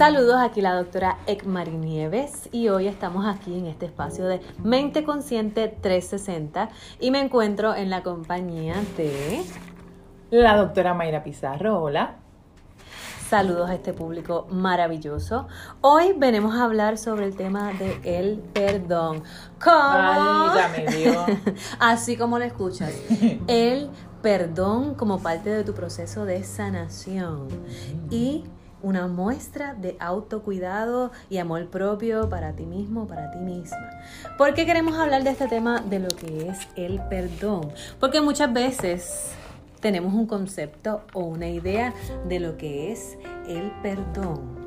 Saludos, aquí la doctora Ekmari Nieves y hoy estamos aquí en este espacio de Mente Consciente 360 y me encuentro en la compañía de... La doctora Mayra Pizarro, hola. Saludos a este público maravilloso. Hoy venimos a hablar sobre el tema de el perdón. ¿Cómo? Así como lo escuchas. El perdón como parte de tu proceso de sanación. Y una muestra de autocuidado y amor propio para ti mismo, para ti misma. ¿Por qué queremos hablar de este tema de lo que es el perdón? Porque muchas veces tenemos un concepto o una idea de lo que es el perdón.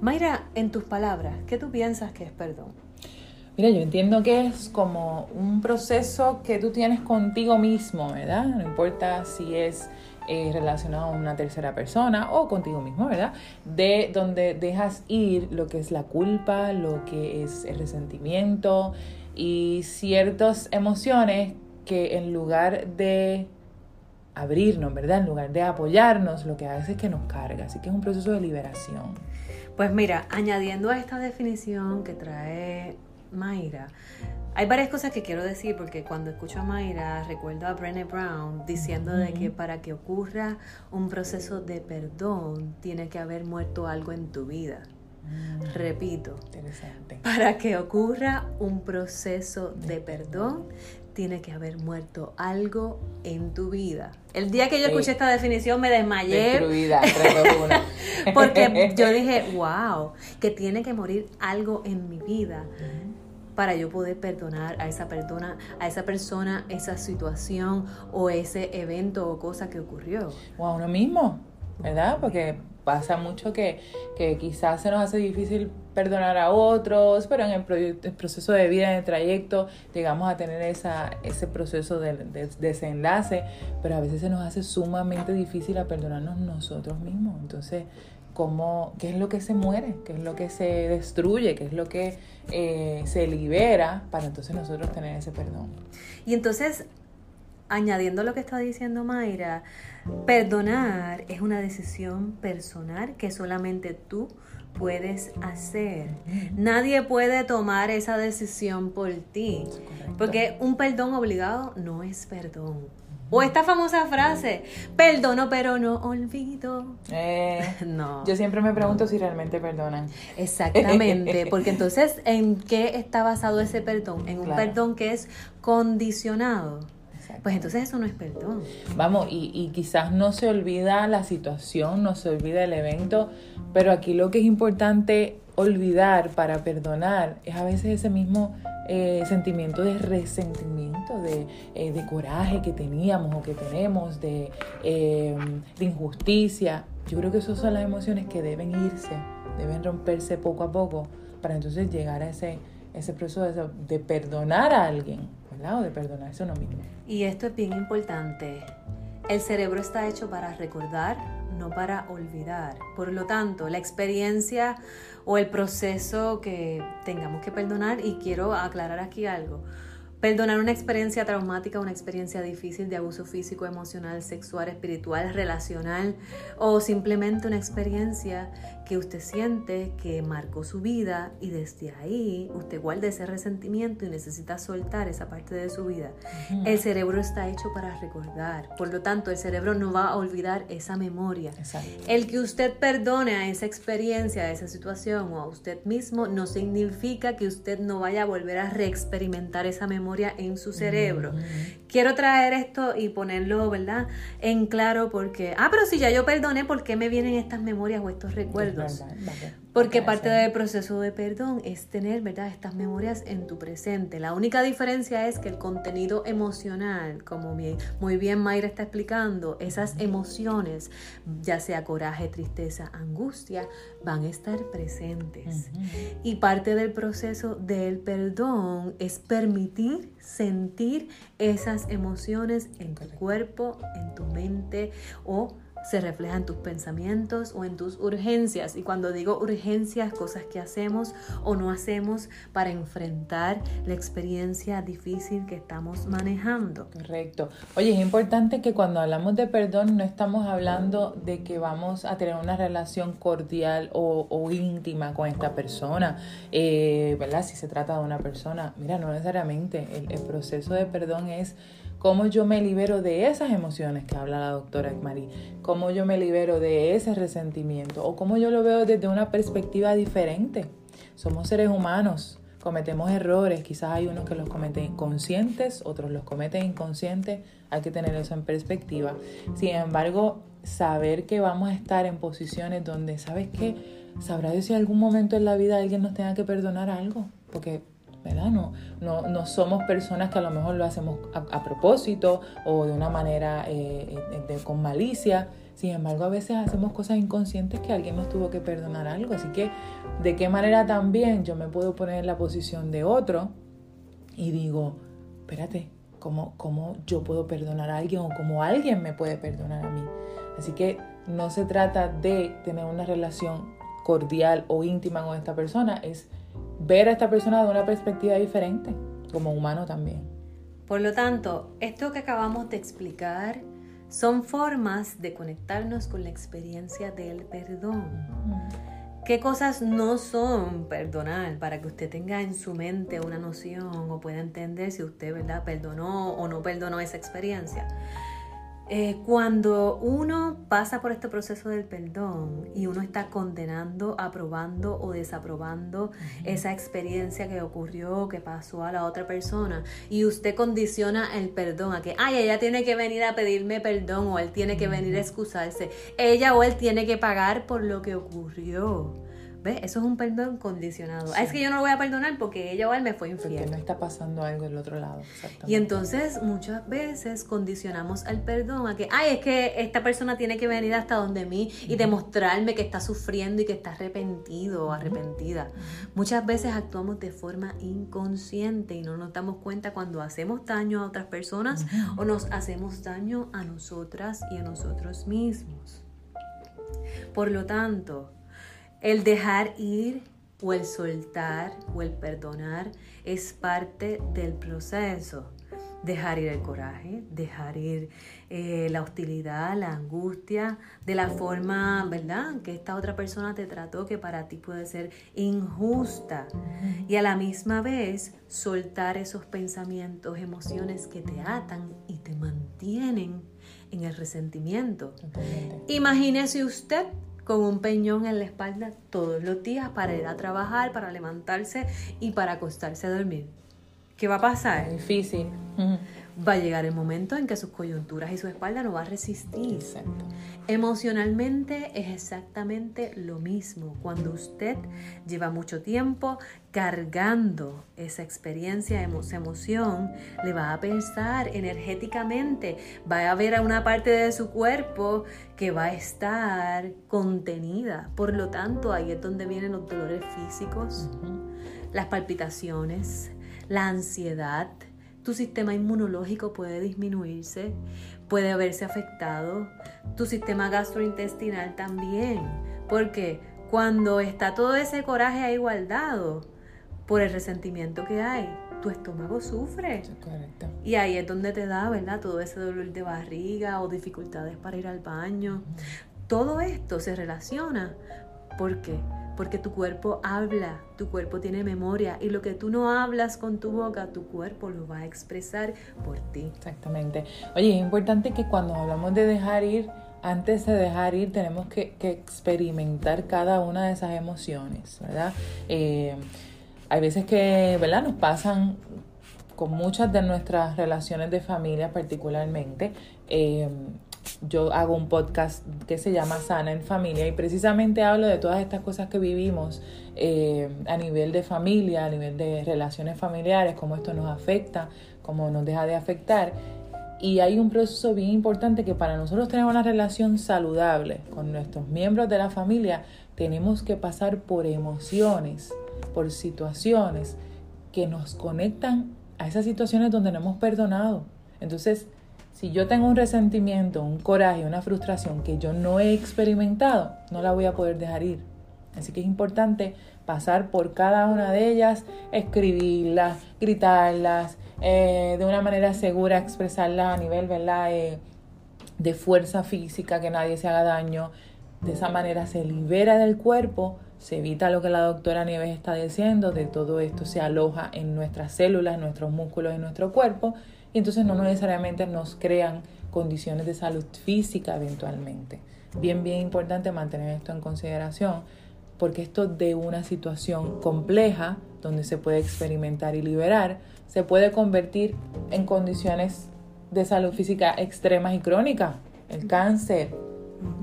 Mayra, en tus palabras, ¿qué tú piensas que es perdón? Mira, yo entiendo que es como un proceso que tú tienes contigo mismo, ¿verdad? No importa si es eh, relacionado a una tercera persona o contigo mismo, ¿verdad? De donde dejas ir lo que es la culpa, lo que es el resentimiento y ciertas emociones que en lugar de abrirnos, ¿verdad? En lugar de apoyarnos, lo que hace es que nos carga. Así que es un proceso de liberación. Pues mira, añadiendo a esta definición que trae Mayra, hay varias cosas que quiero decir porque cuando escucho a Mayra recuerdo a Brené Brown diciendo de que para que ocurra un proceso de perdón tiene que haber muerto algo en tu vida. Mm. Repito, para que ocurra un proceso de perdón tiene que haber muerto algo en tu vida. El día que yo escuché esta definición me desmayé. Destruida, porque yo dije, wow, que tiene que morir algo en mi vida para yo poder perdonar a esa persona, a esa persona, esa situación o ese evento o cosa que ocurrió. O a uno mismo, ¿verdad? Porque pasa mucho que, que quizás se nos hace difícil perdonar a otros, pero en el, proceso de vida, en el trayecto, llegamos a tener esa, ese proceso de, de, desenlace, pero a veces se nos hace sumamente difícil a perdonarnos nosotros mismos. Entonces, cómo, qué es lo que se muere, qué es lo que se destruye, qué es lo que eh, se libera para entonces nosotros tener ese perdón. Y entonces, añadiendo lo que está diciendo Mayra, perdonar es una decisión personal que solamente tú puedes hacer. Nadie puede tomar esa decisión por ti. Porque un perdón obligado no es perdón. O esta famosa frase, perdono pero no olvido. Eh, no. Yo siempre me pregunto si realmente perdonan. Exactamente, porque entonces, ¿en qué está basado ese perdón? En un perdón que es condicionado. Pues entonces eso no es perdón. Vamos, y, y quizás no se olvida la situación, no se olvida el evento, pero aquí lo que es importante olvidar para perdonar es a veces ese mismo eh, sentimiento de resentimiento, de, eh, de, coraje que teníamos o que tenemos, de, eh, de, injusticia. Yo creo que esas son las emociones que deben irse, deben romperse poco a poco para entonces llegar a ese, ese proceso de, perdonar a alguien, de perdonarse a uno mismo. Y esto es bien importante. El cerebro está hecho para recordar, no para olvidar. Por lo tanto, la experiencia o el proceso que tengamos que perdonar, y quiero aclarar aquí algo, Perdonar una experiencia traumática, una experiencia difícil de abuso físico, emocional, sexual, espiritual, relacional o simplemente una experiencia que usted siente que marcó su vida y desde ahí usted guarda ese resentimiento y necesita soltar esa parte de su vida. El cerebro está hecho para recordar, por lo tanto el cerebro no va a olvidar esa memoria. El que usted perdone a esa experiencia, a esa situación o a usted mismo no significa que usted no vaya a volver a reexperimentar esa memoria en su cerebro. Quiero traer esto y ponerlo, ¿verdad? En claro porque, ah, pero si ya yo perdoné, ¿por qué me vienen estas memorias o estos recuerdos? Porque parte del proceso de perdón es tener, ¿verdad?, estas memorias en tu presente. La única diferencia es que el contenido emocional, como muy bien Mayra está explicando, esas emociones, ya sea coraje, tristeza, angustia, van a estar presentes. Y parte del proceso del perdón es permitir sentir esas emociones en tu cuerpo, en tu mente o se refleja en tus pensamientos o en tus urgencias. Y cuando digo urgencias, cosas que hacemos o no hacemos para enfrentar la experiencia difícil que estamos manejando. Correcto. Oye, es importante que cuando hablamos de perdón no estamos hablando de que vamos a tener una relación cordial o, íntima con esta persona, eh, ¿verdad? Si se trata de una persona. Mira, no necesariamente. El, el proceso de perdón es cómo yo me libero de esas emociones que habla la doctora Marie, cómo yo me libero de ese resentimiento o cómo yo lo veo desde una perspectiva diferente. Somos seres humanos, cometemos errores, quizás hay unos que los cometen conscientes, otros los cometen inconscientes, hay que tener eso en perspectiva. Sin embargo, saber que vamos a estar en posiciones donde, ¿sabes qué? Sabrá Dios si en algún momento en la vida alguien nos tenga que perdonar algo, porque ¿verdad? No, no, somos personas que a lo mejor lo hacemos a, propósito o de una manera eh, eh, con malicia. Sin embargo, a veces hacemos cosas inconscientes que alguien nos tuvo que perdonar algo. Así que, ¿de qué manera también yo me puedo poner en la posición de otro y digo, espérate, ¿cómo, cómo yo puedo perdonar a alguien o cómo alguien me puede perdonar a mí? Así que no se trata de tener una relación cordial o íntima con esta persona, es ver a esta persona de una perspectiva diferente, como humano también. Por lo tanto, esto que acabamos de explicar son formas de conectarnos con la experiencia del perdón. ¿Qué cosas no son perdonar para que usted tenga en su mente una noción o pueda entender si usted ¿verdad? perdonó o no perdonó esa experiencia? Eh, cuando uno pasa por este proceso del perdón y uno está condenando, aprobando o desaprobando esa experiencia que ocurrió, que pasó a la otra persona, y usted condiciona el perdón a que, ay, ella tiene que venir a pedirme perdón o él tiene que venir a excusarse, ella o él tiene que pagar por lo que ocurrió. ¿Ves? Eso es un perdón condicionado. es que yo no lo voy a perdonar porque ella o él me fue infiel. Porque no está pasando algo del otro lado. Y entonces muchas veces condicionamos al perdón a que, ay, es que esta persona tiene que venir hasta donde mí y demostrarme que está sufriendo y que está arrepentido o arrepentida. Muchas veces actuamos de forma inconsciente y no nos damos cuenta cuando hacemos daño a otras personas o nos hacemos daño a nosotras y a nosotros mismos. Por lo tanto, el dejar ir o el soltar o el perdonar es parte del proceso. Dejar ir el coraje, dejar ir eh, la hostilidad, la angustia, de la forma, ¿verdad?, que esta otra persona te trató, que para ti puede ser injusta. Y a la misma vez soltar esos pensamientos, emociones que te atan y te mantienen en el resentimiento. Imagínese usted con un peñón en la espalda todos los días para ir a trabajar, para levantarse y para acostarse a dormir. ¿Qué va a pasar? Difícil va a llegar el momento en que sus coyunturas y su espalda no va a resistir. Emocionalmente es exactamente lo mismo. Cuando usted lleva mucho tiempo cargando esa experiencia, esa emoción, le va a pensar energéticamente, va a haber una parte de su cuerpo que va a estar contenida. Por lo tanto, ahí es donde vienen los dolores físicos, las palpitaciones, la ansiedad, tu sistema inmunológico puede disminuirse, puede haberse afectado, tu sistema gastrointestinal también, porque cuando está todo ese coraje ahí guardado por el resentimiento que hay, tu estómago sufre. Y ahí es donde te da, ¿verdad? Todo ese dolor de barriga o dificultades para ir al baño. Todo esto se relaciona. ¿Por qué? Porque tu cuerpo habla, tu cuerpo tiene memoria y lo que tú no hablas con tu boca, tu cuerpo lo va a expresar por ti. Exactamente. Oye, es importante que cuando hablamos de dejar ir, antes de dejar ir tenemos que, experimentar cada una de esas emociones, ¿verdad? Eh, hay veces que, ¿verdad? Nos pasan con muchas de nuestras relaciones de familia particularmente. Eh, yo hago un podcast que se llama Sana en Familia y precisamente hablo de todas estas cosas que vivimos eh, a nivel de familia, a nivel de relaciones familiares, cómo esto nos afecta, cómo nos deja de afectar. Y hay un proceso bien importante que para nosotros tener una relación saludable con nuestros miembros de la familia, tenemos que pasar por emociones, por situaciones que nos conectan a esas situaciones donde no hemos perdonado. Entonces, Si yo tengo un resentimiento, un coraje, una frustración que yo no he experimentado, no la voy a poder dejar ir. Así que es importante pasar por cada una de ellas, escribirlas, gritarlas, eh, de una manera segura expresarlas a nivel. Eh, de fuerza física, que nadie se haga daño. De esa manera se libera del cuerpo, se evita lo que la doctora Nieves está diciendo, de todo esto se aloja en nuestras células, nuestros músculos, en nuestro cuerpo, y entonces no necesariamente nos crean condiciones de salud física eventualmente. Bien, bien importante mantener esto en consideración porque esto de una situación compleja, donde se puede experimentar y liberar, se puede convertir en condiciones de salud física extremas y crónicas. El cáncer,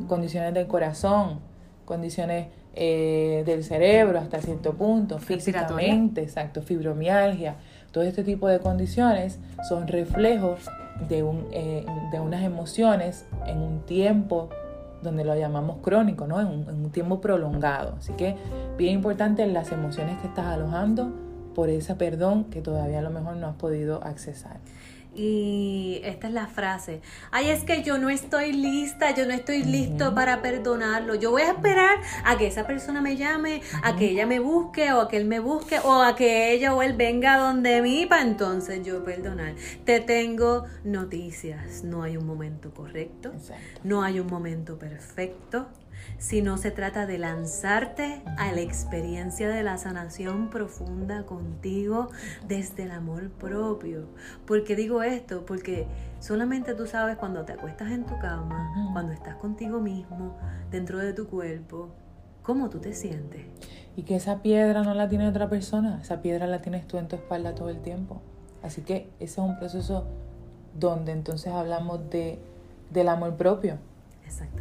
condiciones del corazón, condiciones eh, del cerebro hasta cierto punto, físicamente, exacto, fibromialgia. Todo este tipo de condiciones son reflejos de, un, eh, de unas emociones en un tiempo donde lo llamamos crónico, ¿no? En un, tiempo prolongado. Así que bien importante las emociones que estás alojando por ese perdón que todavía a lo mejor no has podido accesar. Y esta es la frase. Ay, es que yo no estoy lista, yo no estoy listo para perdonarlo. Yo voy a esperar a que esa persona me llame, a que ella me busque o a que él me busque o a que ella o él venga donde mí para entonces yo perdonar. Te tengo noticias. No hay un momento correcto. No hay un momento perfecto sino se trata de lanzarte a la experiencia de la sanación profunda contigo desde el amor propio. ¿Por qué digo esto? Porque solamente tú sabes cuando te acuestas en tu cama, cuando estás contigo mismo, dentro de tu cuerpo, cómo tú te sientes. Y que esa piedra no la tiene otra persona, esa piedra la tienes tú en tu espalda todo el tiempo. Así que ese es un proceso donde entonces hablamos de, del amor propio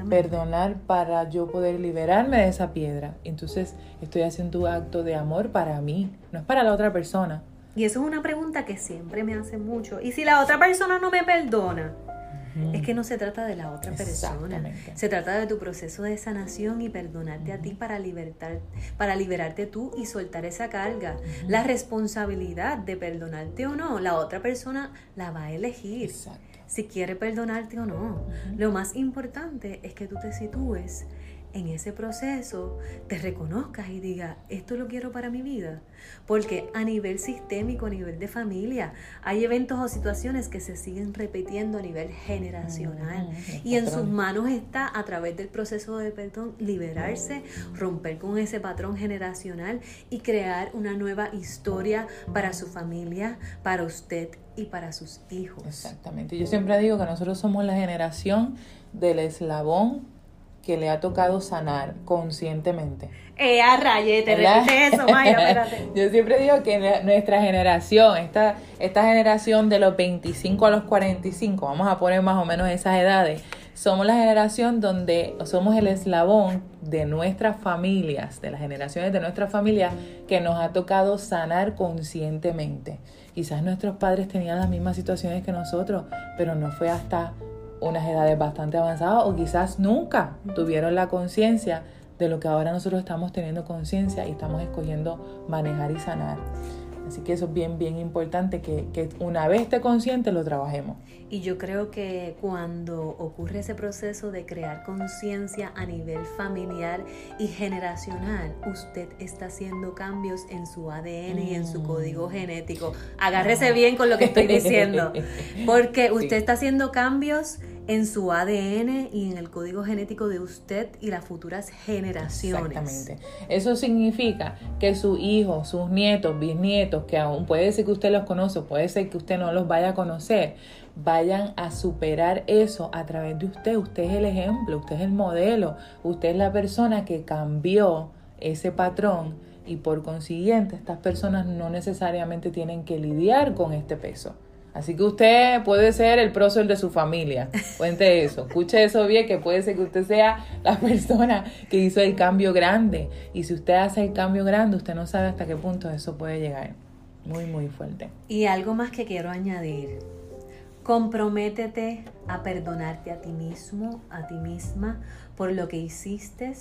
Perdonar para yo poder liberarme de esa piedra. Entonces estoy haciendo un acto de amor para mí, no es para la otra persona. Y eso es una pregunta que siempre me hace mucho. ¿Y si la otra persona no me perdona? Es que no se trata de la otra persona. Se trata de tu proceso de sanación y perdonarte a ti para libertar, para liberarte tú y soltar esa carga. La responsabilidad de perdonarte o no, la otra persona la va a elegir. Exacto si quiere perdonarte o no. Lo más importante es que tú te sitúes en ese proceso, te reconozcas y digas, esto lo quiero para mi vida. Porque a nivel sistémico, a nivel de familia, hay eventos o situaciones que se siguen repitiendo a nivel generacional. Y en sus manos está, a través del proceso de perdón, liberarse, romper con ese patrón generacional y crear una nueva historia para su familia, para usted y para sus hijos. Exactamente. Yo siempre digo que nosotros somos la generación del eslabón que le ha tocado sanar conscientemente. Eh, a raye, te eso, Maya, espérate. Yo siempre digo que nuestra generación, esta, esta generación de los 25 a los 45, vamos a poner más o menos esas edades, somos la generación donde somos el eslabón de nuestras familias, de las generaciones de nuestras familias que nos ha tocado sanar conscientemente. Quizás nuestros padres tenían las mismas situaciones que nosotros, pero no fue hasta unas edades bastante avanzadas o quizás nunca tuvieron la conciencia de lo que ahora nosotros estamos teniendo conciencia y estamos escogiendo manejar y sanar. Así que eso es bien, bien importante que, que, una vez esté consciente lo trabajemos. Y yo creo que cuando ocurre ese proceso de crear conciencia a nivel familiar y generacional, usted está haciendo cambios en su ADN y en su código mm. genético. Agárrese bien con lo que estoy diciendo, porque usted está haciendo cambios en su ADN y en el código genético de usted y las futuras generaciones. Exactamente. Eso significa que sus hijos, sus nietos, bisnietos, que aún puede ser que usted los conoce, puede ser que usted no los vaya a conocer, vayan a superar eso a través de usted. Usted es el ejemplo, usted es el modelo, usted es la persona que cambió ese patrón y por consiguiente estas personas no necesariamente tienen que lidiar con este peso. Así que usted puede ser el prócer de su familia. Cuente eso, escuche eso bien, que puede ser que usted sea la persona que hizo el cambio grande. Y si usted hace el cambio grande, usted no sabe hasta qué punto eso puede llegar. Muy, muy fuerte. Y algo más que quiero añadir. Comprométete a perdonarte a ti mismo, a ti misma, por lo que hiciste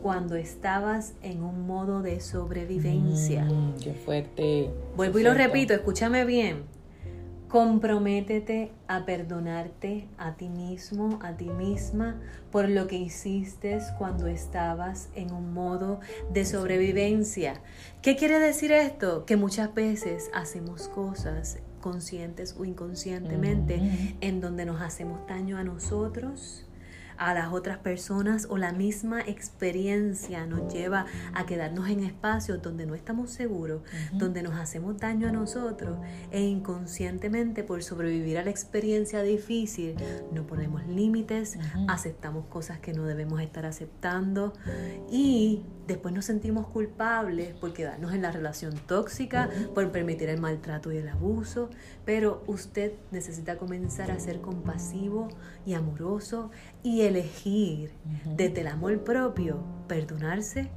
cuando estabas en un modo de sobrevivencia. Mm, qué fuerte. Vuelvo y lo repito, escúchame bien Comprométete a perdonarte a ti mismo, a ti misma, por lo que hiciste cuando estabas en un modo de sobrevivencia. ¿Qué quiere decir esto? Que muchas veces hacemos cosas conscientes o inconscientemente en donde nos hacemos daño a nosotros a las otras personas o la misma experiencia nos lleva a quedarnos en espacios donde no estamos seguros, donde nos hacemos daño a nosotros e inconscientemente por sobrevivir a la experiencia difícil no ponemos límites, aceptamos cosas que no debemos estar aceptando y después nos sentimos culpables por quedarnos en la relación tóxica, por permitir el maltrato y el abuso, pero usted necesita comenzar a ser compasivo y amoroso y elegir desde el amor propio perdonarse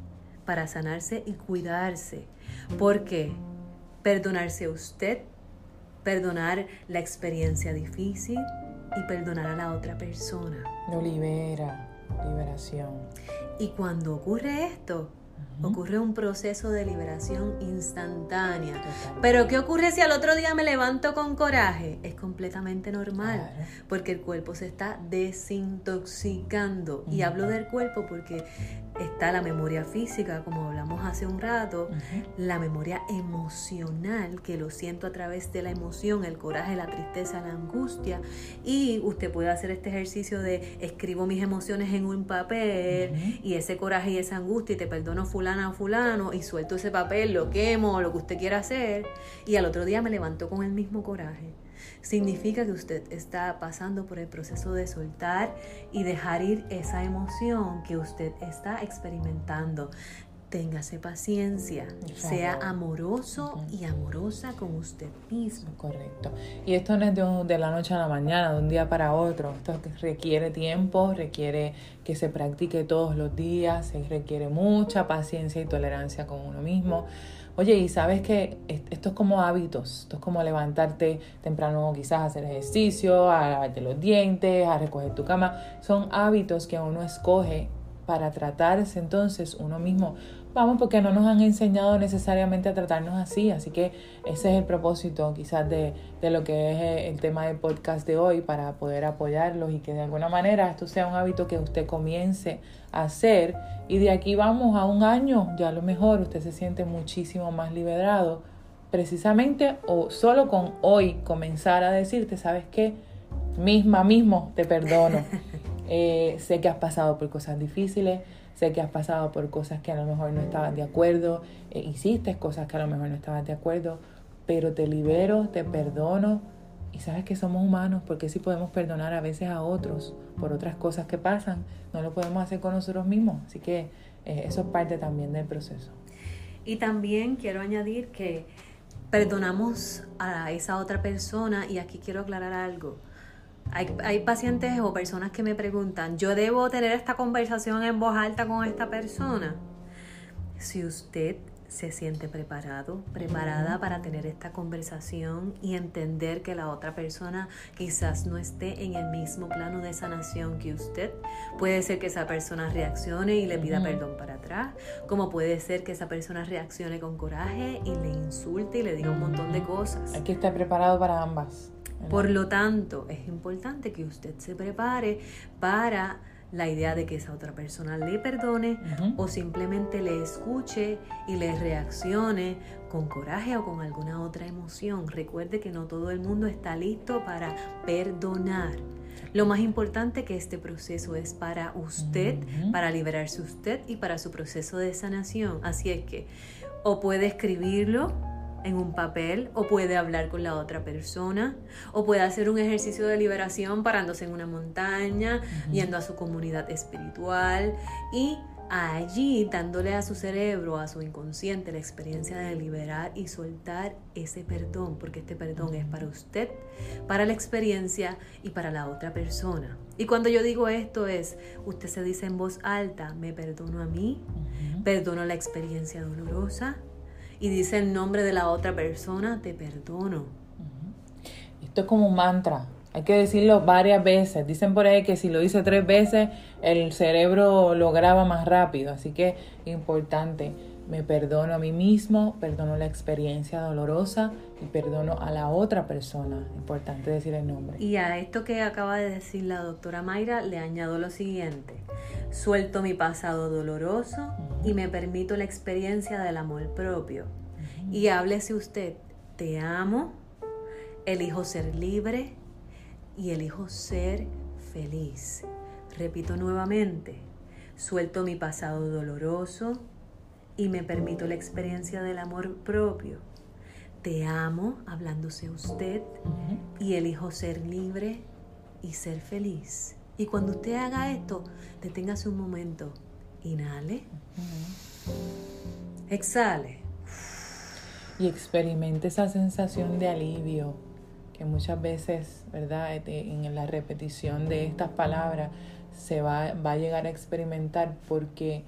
para sanarse y cuidarse. porque Perdonarse usted, perdonar la experiencia difícil y perdonar a la otra persona. Lo libera, liberación. Y cuando ocurre esto, ocurre un proceso de liberación instantánea. Pero ¿qué ocurre si al otro día me levanto con coraje? Es completamente normal, porque el cuerpo se está desintoxicando. Y hablo del cuerpo porque está la memoria física, como hablamos hace un rato, la memoria emocional, que lo siento a través de la emoción, el coraje, la tristeza, la angustia. Y usted puede hacer este ejercicio de escribo mis emociones en un papel y ese coraje y esa angustia y te perdono fulana fulano y suelto ese papel, lo quemo, lo que usted quiera hacer y al otro día me levanto con el mismo coraje significa que usted está pasando por el proceso de soltar y dejar ir esa emoción que usted está experimentando. Téngase paciencia, sea amoroso y amorosa con usted mismo. Correcto. Y esto no es de, de, la noche a la mañana, de un día para otro. Esto requiere tiempo, requiere que se practique todos los días, se requiere mucha paciencia y tolerancia con uno mismo. Oye, y sabes que esto es como hábitos, esto es como levantarte temprano, quizás hacer ejercicio, a lavarte los dientes, a recoger tu cama. Son hábitos que uno escoge para tratarse entonces uno mismo. Vamos, porque no nos han enseñado necesariamente a tratarnos así, así que ese es el propósito quizás de, de lo que es eh, el tema del podcast de hoy, para poder apoyarlos y que de alguna manera esto sea un hábito que usted comience hacer y de aquí vamos a un año, ya a lo mejor usted se siente muchísimo más liberado, precisamente o solo con hoy comenzar a decirte, ¿sabes qué? Misma, mismo, te perdono. Eh, sé que has pasado por cosas difíciles, sé que has pasado por cosas que a lo mejor no estabas de acuerdo, eh, hiciste cosas que a lo mejor no estabas de acuerdo, pero te libero, te perdono, y sabes que somos humanos, porque si podemos perdonar a veces a otros por otras cosas que pasan, no lo podemos hacer con nosotros mismos. Así que eh, eso es parte también del proceso. Y también quiero añadir que perdonamos a esa otra persona y aquí quiero aclarar algo. Hay, hay, pacientes o personas que me preguntan, ¿yo debo tener esta conversación en voz alta con esta persona? Si usted se siente preparado, preparada para tener esta conversación y entender que la otra persona quizás no esté en el mismo plano de sanación que usted. Puede ser que esa persona reaccione y le pida perdón para atrás, como puede ser que esa persona reaccione con coraje y le insulte y le diga un montón de cosas. Hay que estar preparado para ambas. Por lo tanto, es importante que usted se prepare para la idea de que esa otra persona le perdone o simplemente le escuche y le reaccione con coraje o con alguna otra emoción. Recuerde que no todo el mundo está listo para perdonar. Lo más importante que este proceso es para usted, para liberarse usted y para su proceso de sanación. Así es que o puede escribirlo en un papel o puede hablar con la otra persona o puede hacer un ejercicio de liberación parándose en una montaña, yendo a su comunidad espiritual y allí dándole a su cerebro, a su inconsciente la experiencia de liberar y soltar ese perdón, porque este perdón es para usted, para la experiencia y para la otra persona. Y cuando yo digo esto es, usted se dice en voz alta, me perdono a mí, perdono la experiencia dolorosa, y dice el nombre de la otra persona, te perdono. Esto es como un mantra. Hay que decirlo varias veces. Dicen por ahí que si lo dice tres veces, el cerebro lo graba más rápido. Así que importante. Me perdono a mí mismo, perdono la experiencia dolorosa y perdono a la otra persona. Importante decir el nombre. Y a esto que acaba de decir la doctora Mayra le añado lo siguiente. Suelto mi pasado doloroso y me permito la experiencia del amor propio. Y háblese usted, te amo, elijo ser libre y elijo ser feliz. Repito nuevamente, suelto mi pasado doloroso y me permito la experiencia del amor propio. Te amo, hablándose usted, y elijo ser libre y ser feliz. Y cuando usted haga esto, deténgase un momento. Inhale. Exhale. Y experimente esa sensación de alivio que muchas veces, ¿verdad? En la repetición de estas palabras se va, va a llegar a experimentar porque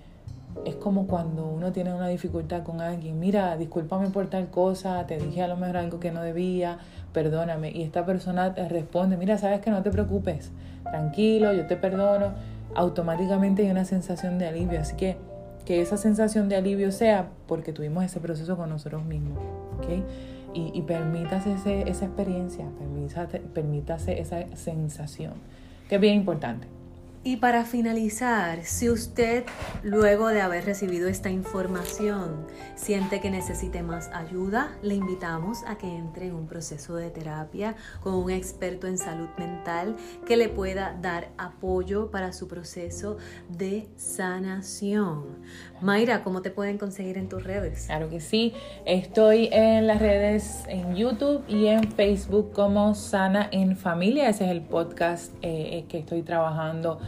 es como cuando uno tiene una dificultad con alguien, mira, discúlpame por tal cosa, te dije a lo mejor algo que no debía, perdóname. Y esta persona te responde, mira, sabes que no te preocupes, tranquilo, yo te perdono. Automáticamente hay una sensación de alivio. Así que que esa sensación de alivio sea porque tuvimos ese proceso con nosotros mismos. ¿okay? Y, y permítase esa experiencia, permítase, permítase esa sensación, que es bien importante. Y para finalizar, si usted luego de haber recibido esta información siente que necesite más ayuda, le invitamos a que entre en un proceso de terapia con un experto en salud mental que le pueda dar apoyo para su proceso de sanación. Mayra, ¿cómo te pueden conseguir en tus redes? Claro que sí, estoy en las redes en YouTube y en Facebook como Sana en Familia. Ese es el podcast eh, que estoy trabajando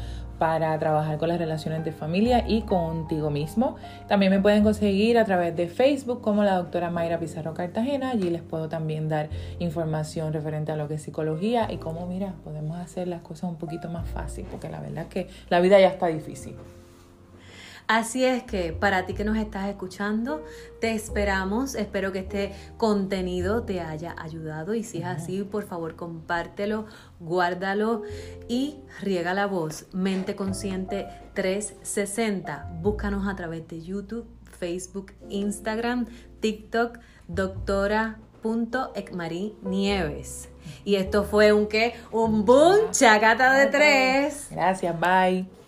para trabajar con las relaciones de familia y contigo mismo. También me pueden conseguir a través de Facebook como la doctora Mayra Pizarro Cartagena. Allí les puedo también dar información referente a lo que es psicología y cómo, mira, podemos hacer las cosas un poquito más fácil, porque la verdad es que la vida ya está difícil. Así es que para ti que nos estás escuchando, te esperamos. Espero que este contenido te haya ayudado y si es así, por favor, compártelo, guárdalo y riega la voz. Mente Consciente 360. Búscanos a través de YouTube, Facebook, Instagram, TikTok, doctora. Nieves. Y esto fue un qué? Un boom, chacata de tres. Gracias, bye.